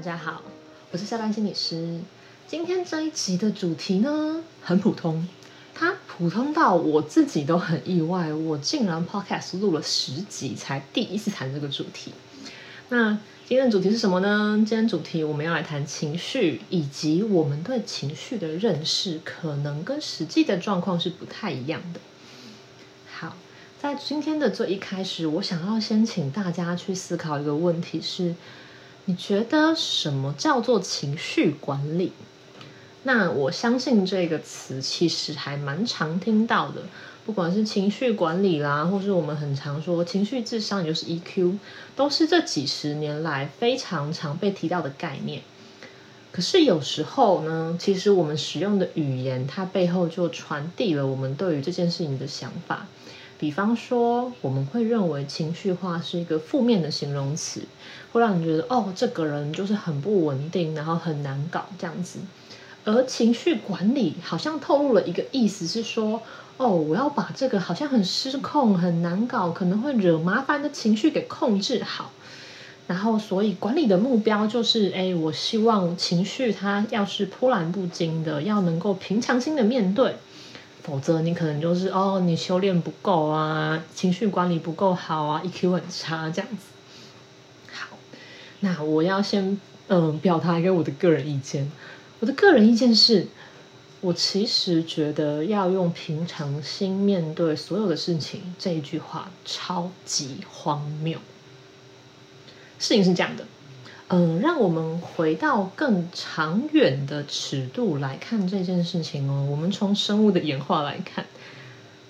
大家好，我是下班心理师。今天这一集的主题呢，很普通，它普通到我自己都很意外，我竟然 podcast 录了十集才第一次谈这个主题。那今天的主题是什么呢？今天主题我们要来谈情绪，以及我们对情绪的认识，可能跟实际的状况是不太一样的。好，在今天的最一开始，我想要先请大家去思考一个问题是。你觉得什么叫做情绪管理？那我相信这个词其实还蛮常听到的，不管是情绪管理啦，或是我们很常说情绪智商，也就是 EQ，都是这几十年来非常常被提到的概念。可是有时候呢，其实我们使用的语言，它背后就传递了我们对于这件事情的想法。比方说，我们会认为情绪化是一个负面的形容词，会让你觉得哦，这个人就是很不稳定，然后很难搞这样子。而情绪管理好像透露了一个意思，是说哦，我要把这个好像很失控、很难搞、可能会惹麻烦的情绪给控制好。然后，所以管理的目标就是，哎，我希望情绪它要是波澜不惊的，要能够平常心的面对。否则你可能就是哦，你修炼不够啊，情绪管理不够好啊，EQ 很差这样子。好，那我要先嗯表达一个我的个人意见。我的个人意见是，我其实觉得要用平常心面对所有的事情这一句话超级荒谬。事情是这样的。嗯，让我们回到更长远的尺度来看这件事情哦。我们从生物的演化来看，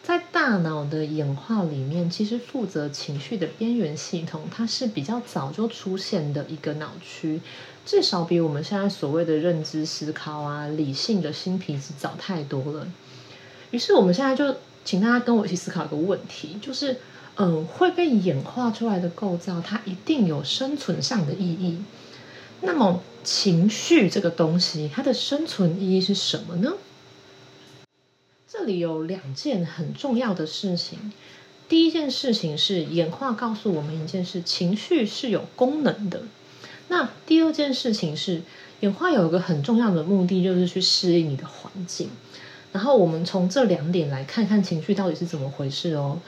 在大脑的演化里面，其实负责情绪的边缘系统，它是比较早就出现的一个脑区，至少比我们现在所谓的认知思考啊、理性的新皮质早太多了。于是，我们现在就请大家跟我一起思考一个问题，就是。嗯，会被演化出来的构造，它一定有生存上的意义。那么，情绪这个东西，它的生存意义是什么呢？这里有两件很重要的事情。第一件事情是演化告诉我们一件事：情绪是有功能的。那第二件事情是演化有一个很重要的目的，就是去适应你的环境。然后，我们从这两点来看看情绪到底是怎么回事哦。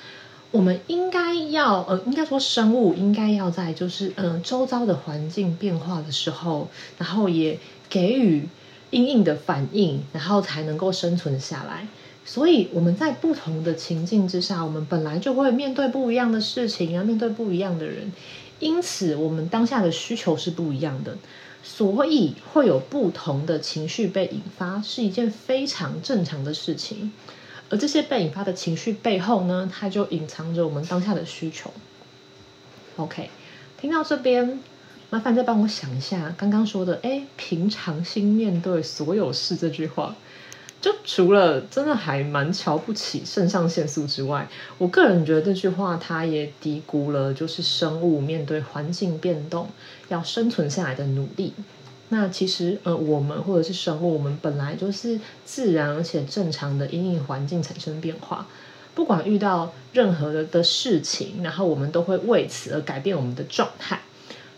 我们应该要，呃，应该说生物应该要在就是，嗯，周遭的环境变化的时候，然后也给予应应的反应，然后才能够生存下来。所以我们在不同的情境之下，我们本来就会面对不一样的事情，要面对不一样的人，因此我们当下的需求是不一样的，所以会有不同的情绪被引发，是一件非常正常的事情。而这些被引发的情绪背后呢，它就隐藏着我们当下的需求。OK，听到这边，麻烦再帮我想一下刚刚说的“哎，平常心面对所有事”这句话，就除了真的还蛮瞧不起肾上腺素之外，我个人觉得这句话它也低估了就是生物面对环境变动要生存下来的努力。那其实，呃，我们或者是生物，我们本来就是自然而且正常的因应环境产生变化。不管遇到任何的的事情，然后我们都会为此而改变我们的状态，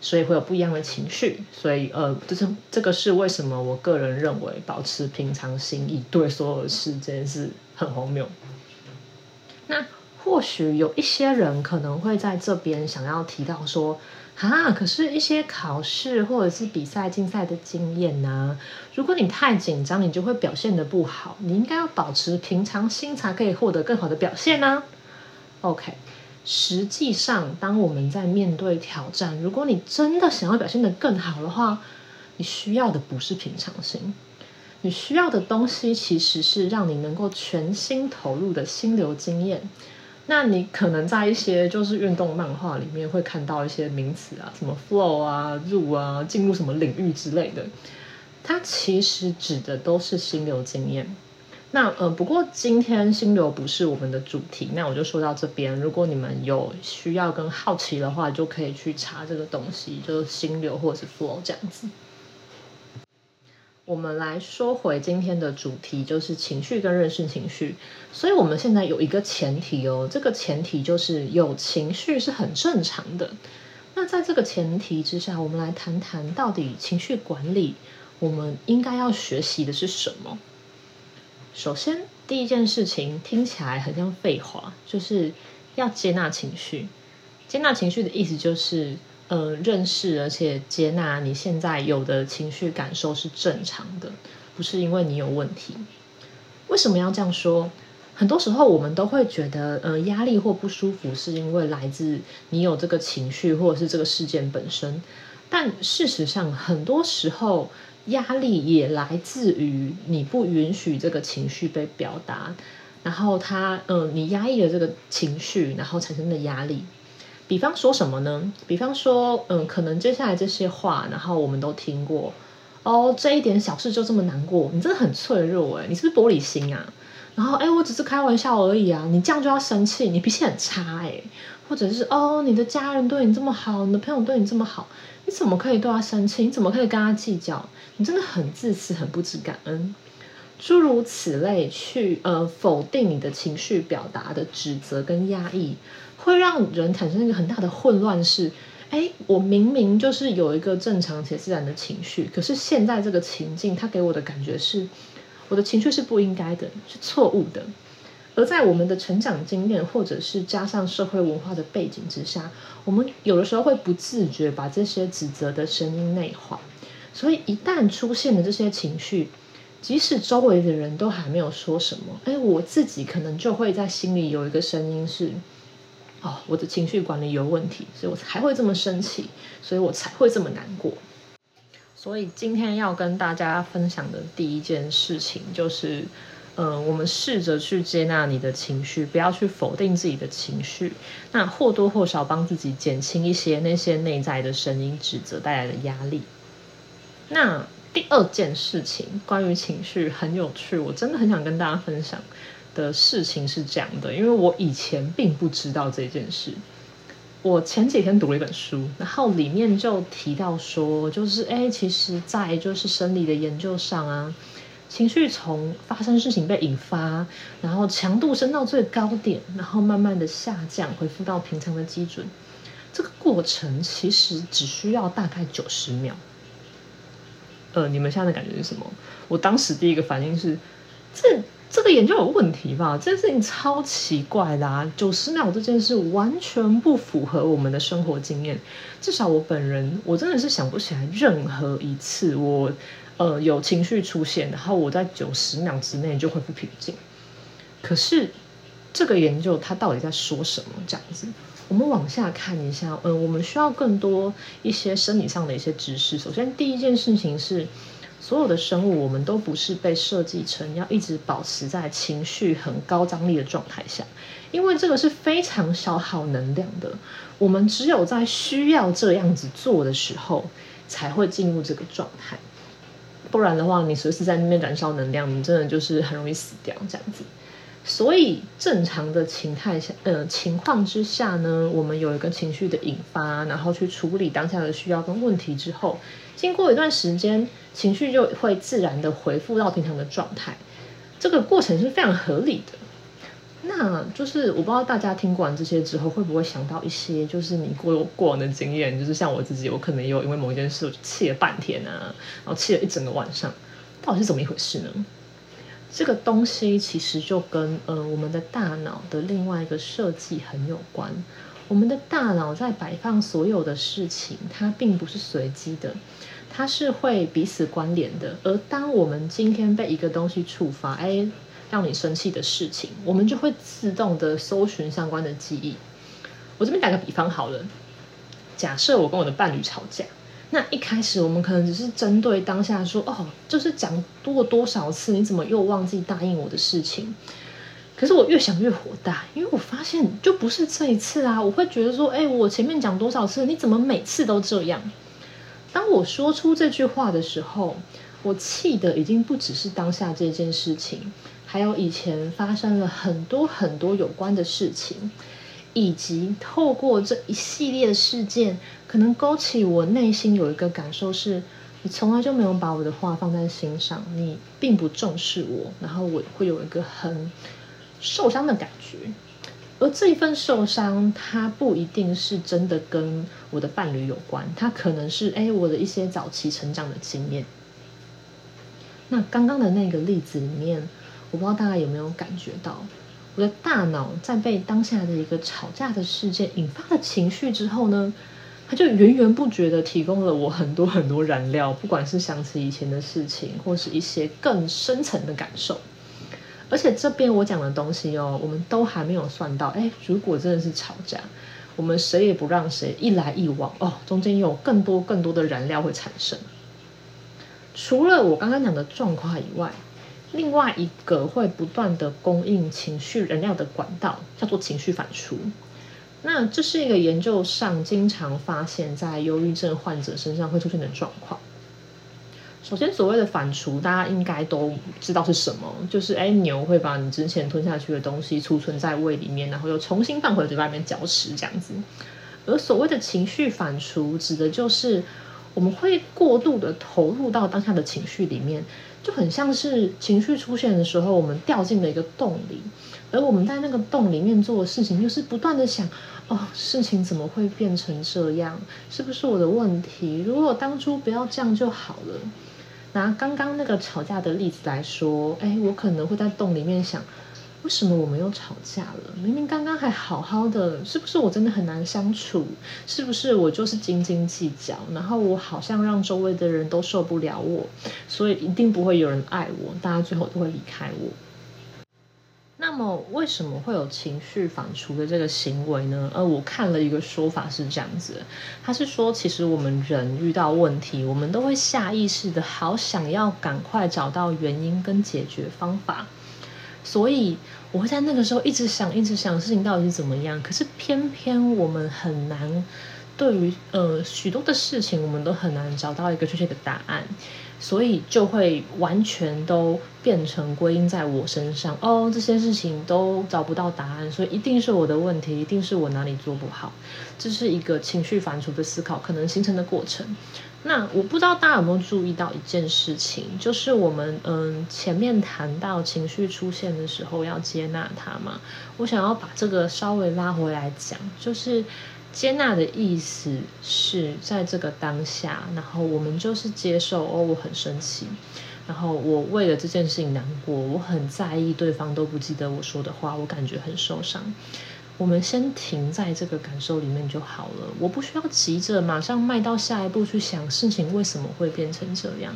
所以会有不一样的情绪。所以，呃，就是这个是为什么我个人认为保持平常心以对所有的事这件事很荒谬。那或许有一些人可能会在这边想要提到说。啊，可是，一些考试或者是比赛、竞赛的经验呢？如果你太紧张，你就会表现的不好。你应该要保持平常心，才可以获得更好的表现呢。OK，实际上，当我们在面对挑战，如果你真的想要表现的更好的话，你需要的不是平常心，你需要的东西其实是让你能够全心投入的心流经验。那你可能在一些就是运动漫画里面会看到一些名词啊，什么 flow 啊、入啊、进入什么领域之类的，它其实指的都是心流经验。那呃，不过今天心流不是我们的主题，那我就说到这边。如果你们有需要跟好奇的话，就可以去查这个东西，就是心流或者是 flow 这样子。我们来说回今天的主题，就是情绪跟认识情绪。所以，我们现在有一个前提哦，这个前提就是有情绪是很正常的。那在这个前提之下，我们来谈谈到底情绪管理，我们应该要学习的是什么？首先，第一件事情听起来很像废话，就是要接纳情绪。接纳情绪的意思就是，呃，认识而且接纳你现在有的情绪感受是正常的，不是因为你有问题。为什么要这样说？很多时候我们都会觉得，呃，压力或不舒服是因为来自你有这个情绪，或者是这个事件本身。但事实上，很多时候。压力也来自于你不允许这个情绪被表达，然后他，嗯，你压抑了这个情绪，然后产生的压力。比方说什么呢？比方说，嗯，可能接下来这些话，然后我们都听过。哦，这一点小事就这么难过，你真的很脆弱哎，你是不是玻璃心啊？然后，哎，我只是开玩笑而已啊，你这样就要生气，你脾气很差哎。或者是哦，你的家人对你这么好，你的朋友对你这么好，你怎么可以对他生气？你怎么可以跟他计较？你真的很自私，很不知感恩，诸如此类，去呃否定你的情绪表达的指责跟压抑，会让人产生一个很大的混乱。是，哎，我明明就是有一个正常且自然的情绪，可是现在这个情境，它给我的感觉是，我的情绪是不应该的，是错误的。而在我们的成长经验，或者是加上社会文化的背景之下，我们有的时候会不自觉把这些指责的声音内化。所以一旦出现了这些情绪，即使周围的人都还没有说什么，哎，我自己可能就会在心里有一个声音是：哦，我的情绪管理有问题，所以我才会这么生气，所以我才会这么难过。所以今天要跟大家分享的第一件事情就是。嗯，我们试着去接纳你的情绪，不要去否定自己的情绪，那或多或少帮自己减轻一些那些内在的声音指责带来的压力。那第二件事情，关于情绪很有趣，我真的很想跟大家分享的事情是这样的，因为我以前并不知道这件事。我前几天读了一本书，然后里面就提到说，就是哎，其实，在就是生理的研究上啊。情绪从发生事情被引发，然后强度升到最高点，然后慢慢的下降，恢复到平常的基准。这个过程其实只需要大概九十秒。呃，你们现在的感觉是什么？我当时第一个反应是，这这个研究有问题吧？这件事情超奇怪的，九十秒这件事完全不符合我们的生活经验。至少我本人，我真的是想不起来任何一次我。呃，有情绪出现，然后我在九十秒之内就恢复平静。可是这个研究它到底在说什么？这样子，我们往下看一下。嗯，我们需要更多一些生理上的一些知识。首先，第一件事情是，所有的生物我们都不是被设计成要一直保持在情绪很高张力的状态下，因为这个是非常消耗能量的。我们只有在需要这样子做的时候，才会进入这个状态。不然的话，你随时在那边燃烧能量，你真的就是很容易死掉这样子。所以正常的情态下，呃，情况之下呢，我们有一个情绪的引发，然后去处理当下的需要跟问题之后，经过一段时间，情绪就会自然的回复到平常的状态。这个过程是非常合理的。那就是我不知道大家听过完这些之后，会不会想到一些就是你过过往的经验，就是像我自己，我可能有因为某一件事我气了半天啊，然后气了一整个晚上，到底是怎么一回事呢？这个东西其实就跟呃我们的大脑的另外一个设计很有关。我们的大脑在摆放所有的事情，它并不是随机的，它是会彼此关联的。而当我们今天被一个东西触发，哎。让你生气的事情，我们就会自动的搜寻相关的记忆。我这边打个比方好了，假设我跟我的伴侣吵架，那一开始我们可能只是针对当下说，哦，就是讲多多少次，你怎么又忘记答应我的事情？可是我越想越火大，因为我发现就不是这一次啊，我会觉得说，哎，我前面讲多少次，你怎么每次都这样？当我说出这句话的时候，我气的已经不只是当下这件事情。还有以前发生了很多很多有关的事情，以及透过这一系列的事件，可能勾起我内心有一个感受：是你从来就没有把我的话放在心上，你并不重视我，然后我会有一个很受伤的感觉。而这一份受伤，它不一定是真的跟我的伴侣有关，它可能是哎我的一些早期成长的经验。那刚刚的那个例子里面，我不知道大家有没有感觉到，我的大脑在被当下的一个吵架的事件引发的情绪之后呢，它就源源不绝的提供了我很多很多燃料，不管是想起以前的事情，或是一些更深层的感受。而且这边我讲的东西哦，我们都还没有算到。哎，如果真的是吵架，我们谁也不让谁，一来一往哦，中间有更多更多的燃料会产生。除了我刚刚讲的状况以外，另外一个会不断的供应情绪燃料的管道叫做情绪反刍。那这是一个研究上经常发现，在忧郁症患者身上会出现的状况。首先，所谓的反刍，大家应该都知道是什么，就是哎，牛会把你之前吞下去的东西储存在胃里面，然后又重新放回嘴巴里面嚼食这样子。而所谓的情绪反刍，指的就是我们会过度的投入到当下的情绪里面，就很像是情绪出现的时候，我们掉进了一个洞里，而我们在那个洞里面做的事情，就是不断的想，哦，事情怎么会变成这样？是不是我的问题？如果当初不要这样就好了。拿刚刚那个吵架的例子来说，哎，我可能会在洞里面想，为什么我们又吵架了？明明刚刚还好好的，是不是我真的很难相处？是不是我就是斤斤计较？然后我好像让周围的人都受不了我，所以一定不会有人爱我，大家最后都会离开我。那么为什么会有情绪反刍的这个行为呢？呃，我看了一个说法是这样子，他是说，其实我们人遇到问题，我们都会下意识的好想要赶快找到原因跟解决方法，所以我会在那个时候一直想，一直想事情到底是怎么样。可是偏偏我们很难对于呃许多的事情，我们都很难找到一个确切的答案。所以就会完全都变成归因在我身上哦，这些事情都找不到答案，所以一定是我的问题，一定是我哪里做不好。这是一个情绪反刍的思考可能形成的过程。那我不知道大家有没有注意到一件事情，就是我们嗯前面谈到情绪出现的时候要接纳它嘛，我想要把这个稍微拉回来讲，就是。接纳的意思是在这个当下，然后我们就是接受哦，我很生气，然后我为了这件事情难过，我很在意对方都不记得我说的话，我感觉很受伤。我们先停在这个感受里面就好了，我不需要急着马上迈到下一步去想事情为什么会变成这样。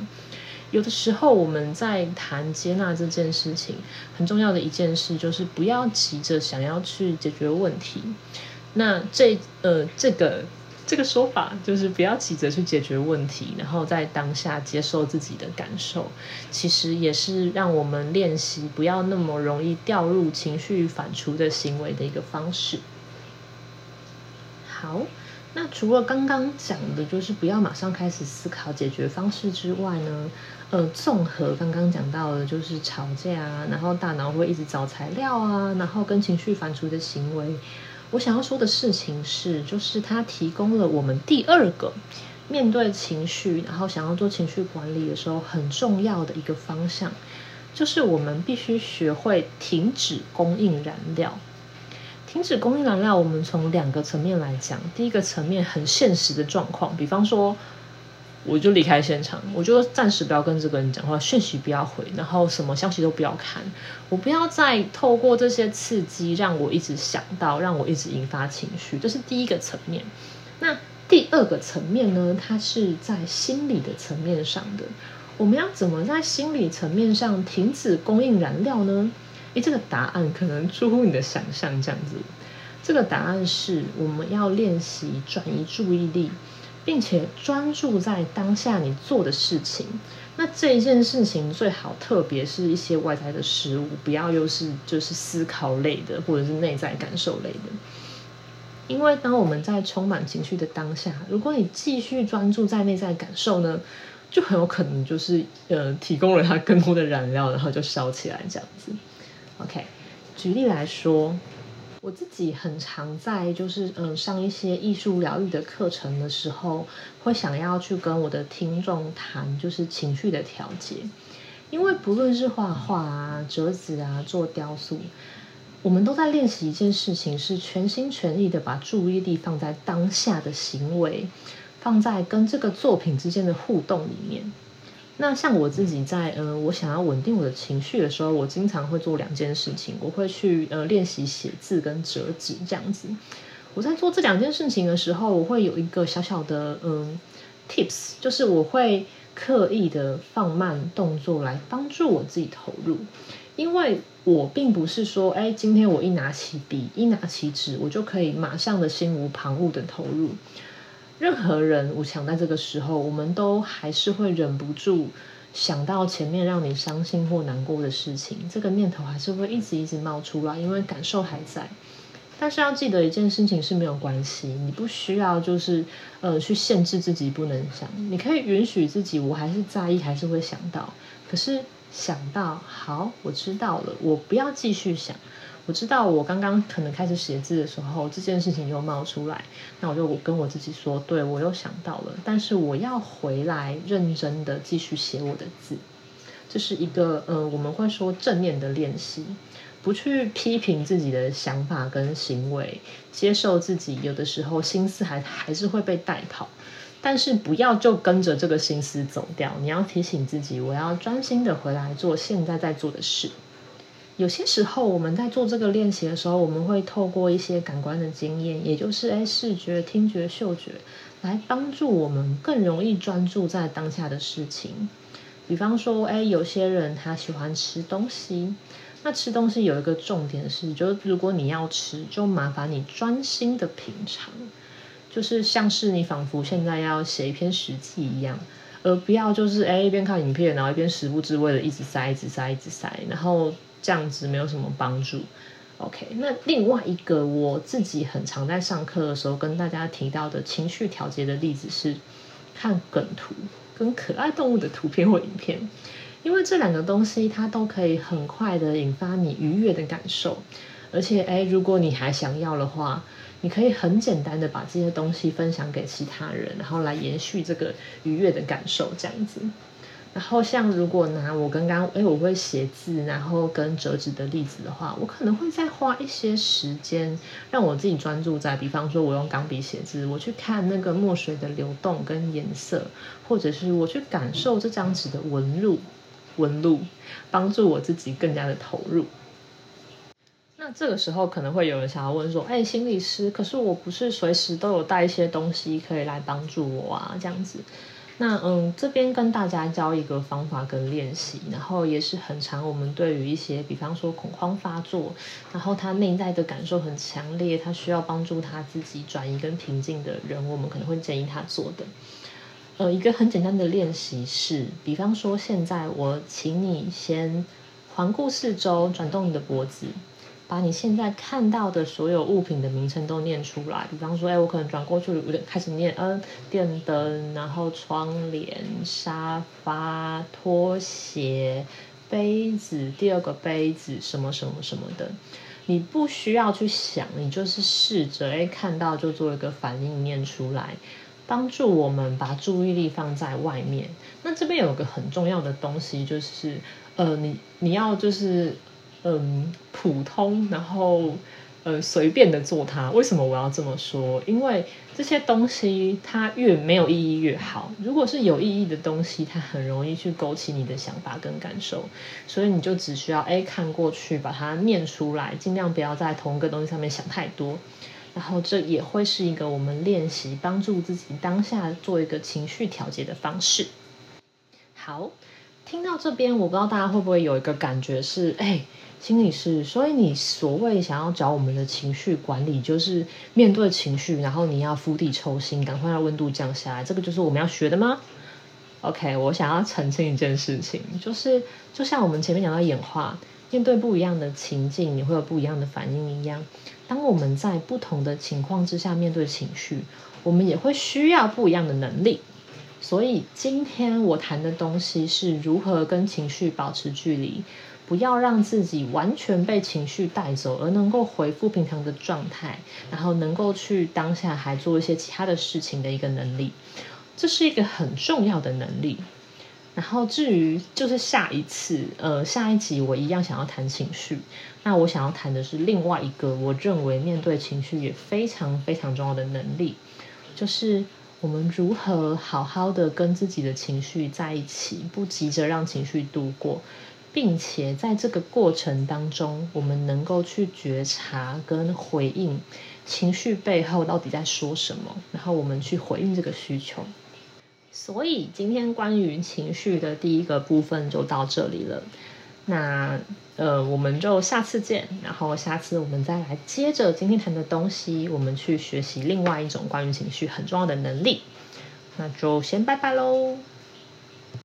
有的时候我们在谈接纳这件事情，很重要的一件事就是不要急着想要去解决问题。那这呃，这个这个说法就是不要急着去解决问题，然后在当下接受自己的感受，其实也是让我们练习不要那么容易掉入情绪反刍的行为的一个方式。好，那除了刚刚讲的，就是不要马上开始思考解决方式之外呢，呃，综合刚刚讲到的，就是吵架，然后大脑会一直找材料啊，然后跟情绪反刍的行为。我想要说的事情是，就是它提供了我们第二个面对情绪，然后想要做情绪管理的时候很重要的一个方向，就是我们必须学会停止供应燃料。停止供应燃料，我们从两个层面来讲。第一个层面很现实的状况，比方说。我就离开现场，我就暂时不要跟这个人讲话，讯息不要回，然后什么消息都不要看。我不要再透过这些刺激让我一直想到，让我一直引发情绪。这是第一个层面。那第二个层面呢？它是在心理的层面上的。我们要怎么在心理层面上停止供应燃料呢？诶，这个答案可能出乎你的想象，这样子。这个答案是我们要练习转移注意力。并且专注在当下你做的事情，那这一件事情最好特别是一些外在的事物，不要又是就是思考类的或者是内在感受类的。因为当我们在充满情绪的当下，如果你继续专注在内在感受呢，就很有可能就是呃提供了它更多的燃料，然后就烧起来这样子。OK，举例来说。我自己很常在就是嗯上一些艺术疗愈的课程的时候，会想要去跟我的听众谈就是情绪的调节，因为不论是画画啊、折纸啊、做雕塑，我们都在练习一件事情，是全心全意的把注意力放在当下的行为，放在跟这个作品之间的互动里面。那像我自己在呃，我想要稳定我的情绪的时候，我经常会做两件事情，我会去呃练习写字跟折纸这样子。我在做这两件事情的时候，我会有一个小小的嗯 tips，就是我会刻意的放慢动作来帮助我自己投入，因为我并不是说，哎，今天我一拿起笔，一拿起纸，我就可以马上的心无旁骛的投入。任何人，我想在这个时候，我们都还是会忍不住想到前面让你伤心或难过的事情，这个念头还是会一直一直冒出来，因为感受还在。但是要记得一件事情是没有关系，你不需要就是呃去限制自己不能想，你可以允许自己，我还是在意，还是会想到，可是想到好，我知道了，我不要继续想。我知道我刚刚可能开始写字的时候，这件事情又冒出来，那我就跟我自己说，对我又想到了，但是我要回来认真的继续写我的字，这是一个呃我们会说正念的练习，不去批评自己的想法跟行为，接受自己有的时候心思还还是会被带跑，但是不要就跟着这个心思走掉，你要提醒自己，我要专心的回来做现在在做的事。有些时候，我们在做这个练习的时候，我们会透过一些感官的经验，也就是诶视觉、听觉、嗅觉，来帮助我们更容易专注在当下的事情。比方说，诶有些人他喜欢吃东西，那吃东西有一个重点是，就是如果你要吃，就麻烦你专心的品尝，就是像是你仿佛现在要写一篇实记一样，而不要就是诶一边看影片，然后一边食不知味的一直塞、一直塞、一直塞，然后。这样子没有什么帮助。OK，那另外一个我自己很常在上课的时候跟大家提到的情绪调节的例子是看梗图跟可爱动物的图片或影片，因为这两个东西它都可以很快的引发你愉悦的感受，而且诶，如果你还想要的话，你可以很简单的把这些东西分享给其他人，然后来延续这个愉悦的感受，这样子。然后像如果拿我刚刚哎我会写字，然后跟折纸的例子的话，我可能会再花一些时间让我自己专注在，比方说我用钢笔写字，我去看那个墨水的流动跟颜色，或者是我去感受这张纸的纹路，纹路帮助我自己更加的投入。那这个时候可能会有人想要问说，哎，心理师，可是我不是随时都有带一些东西可以来帮助我啊，这样子。那嗯，这边跟大家教一个方法跟练习，然后也是很常我们对于一些，比方说恐慌发作，然后他内在的感受很强烈，他需要帮助他自己转移跟平静的人，我们可能会建议他做的。呃，一个很简单的练习是，比方说现在我请你先环顾四周，转动你的脖子。把你现在看到的所有物品的名称都念出来，比方说，哎，我可能转过去，有点开始念，嗯，电灯，然后窗帘、沙发、拖鞋、杯子，第二个杯子，什么什么什么的，你不需要去想，你就是试着，哎，看到就做一个反应，念出来，帮助我们把注意力放在外面。那这边有个很重要的东西，就是，呃，你你要就是。嗯，普通，然后呃，随便的做它。为什么我要这么说？因为这些东西它越没有意义越好。如果是有意义的东西，它很容易去勾起你的想法跟感受。所以你就只需要哎看过去，把它念出来，尽量不要在同一个东西上面想太多。然后这也会是一个我们练习帮助自己当下做一个情绪调节的方式。好，听到这边，我不知道大家会不会有一个感觉是哎。心理师，所以你所谓想要找我们的情绪管理，就是面对情绪，然后你要釜底抽薪，赶快让温度降下来，这个就是我们要学的吗？OK，我想要澄清一件事情，就是就像我们前面讲到演化，面对不一样的情境，你会有不一样的反应一样。当我们在不同的情况之下面对情绪，我们也会需要不一样的能力。所以今天我谈的东西是如何跟情绪保持距离。不要让自己完全被情绪带走，而能够回复平常的状态，然后能够去当下还做一些其他的事情的一个能力，这是一个很重要的能力。然后至于就是下一次，呃，下一集我一样想要谈情绪。那我想要谈的是另外一个我认为面对情绪也非常非常重要的能力，就是我们如何好好的跟自己的情绪在一起，不急着让情绪度过，并且在这个过程当中，我们能够去觉察跟回应情绪背后到底在说什么，然后我们去回应这个需求。所以今天关于情绪的第一个部分就到这里了。那呃，我们就下次见。然后下次我们再来接着今天谈的东西，我们去学习另外一种关于情绪很重要的能力。那就先拜拜喽。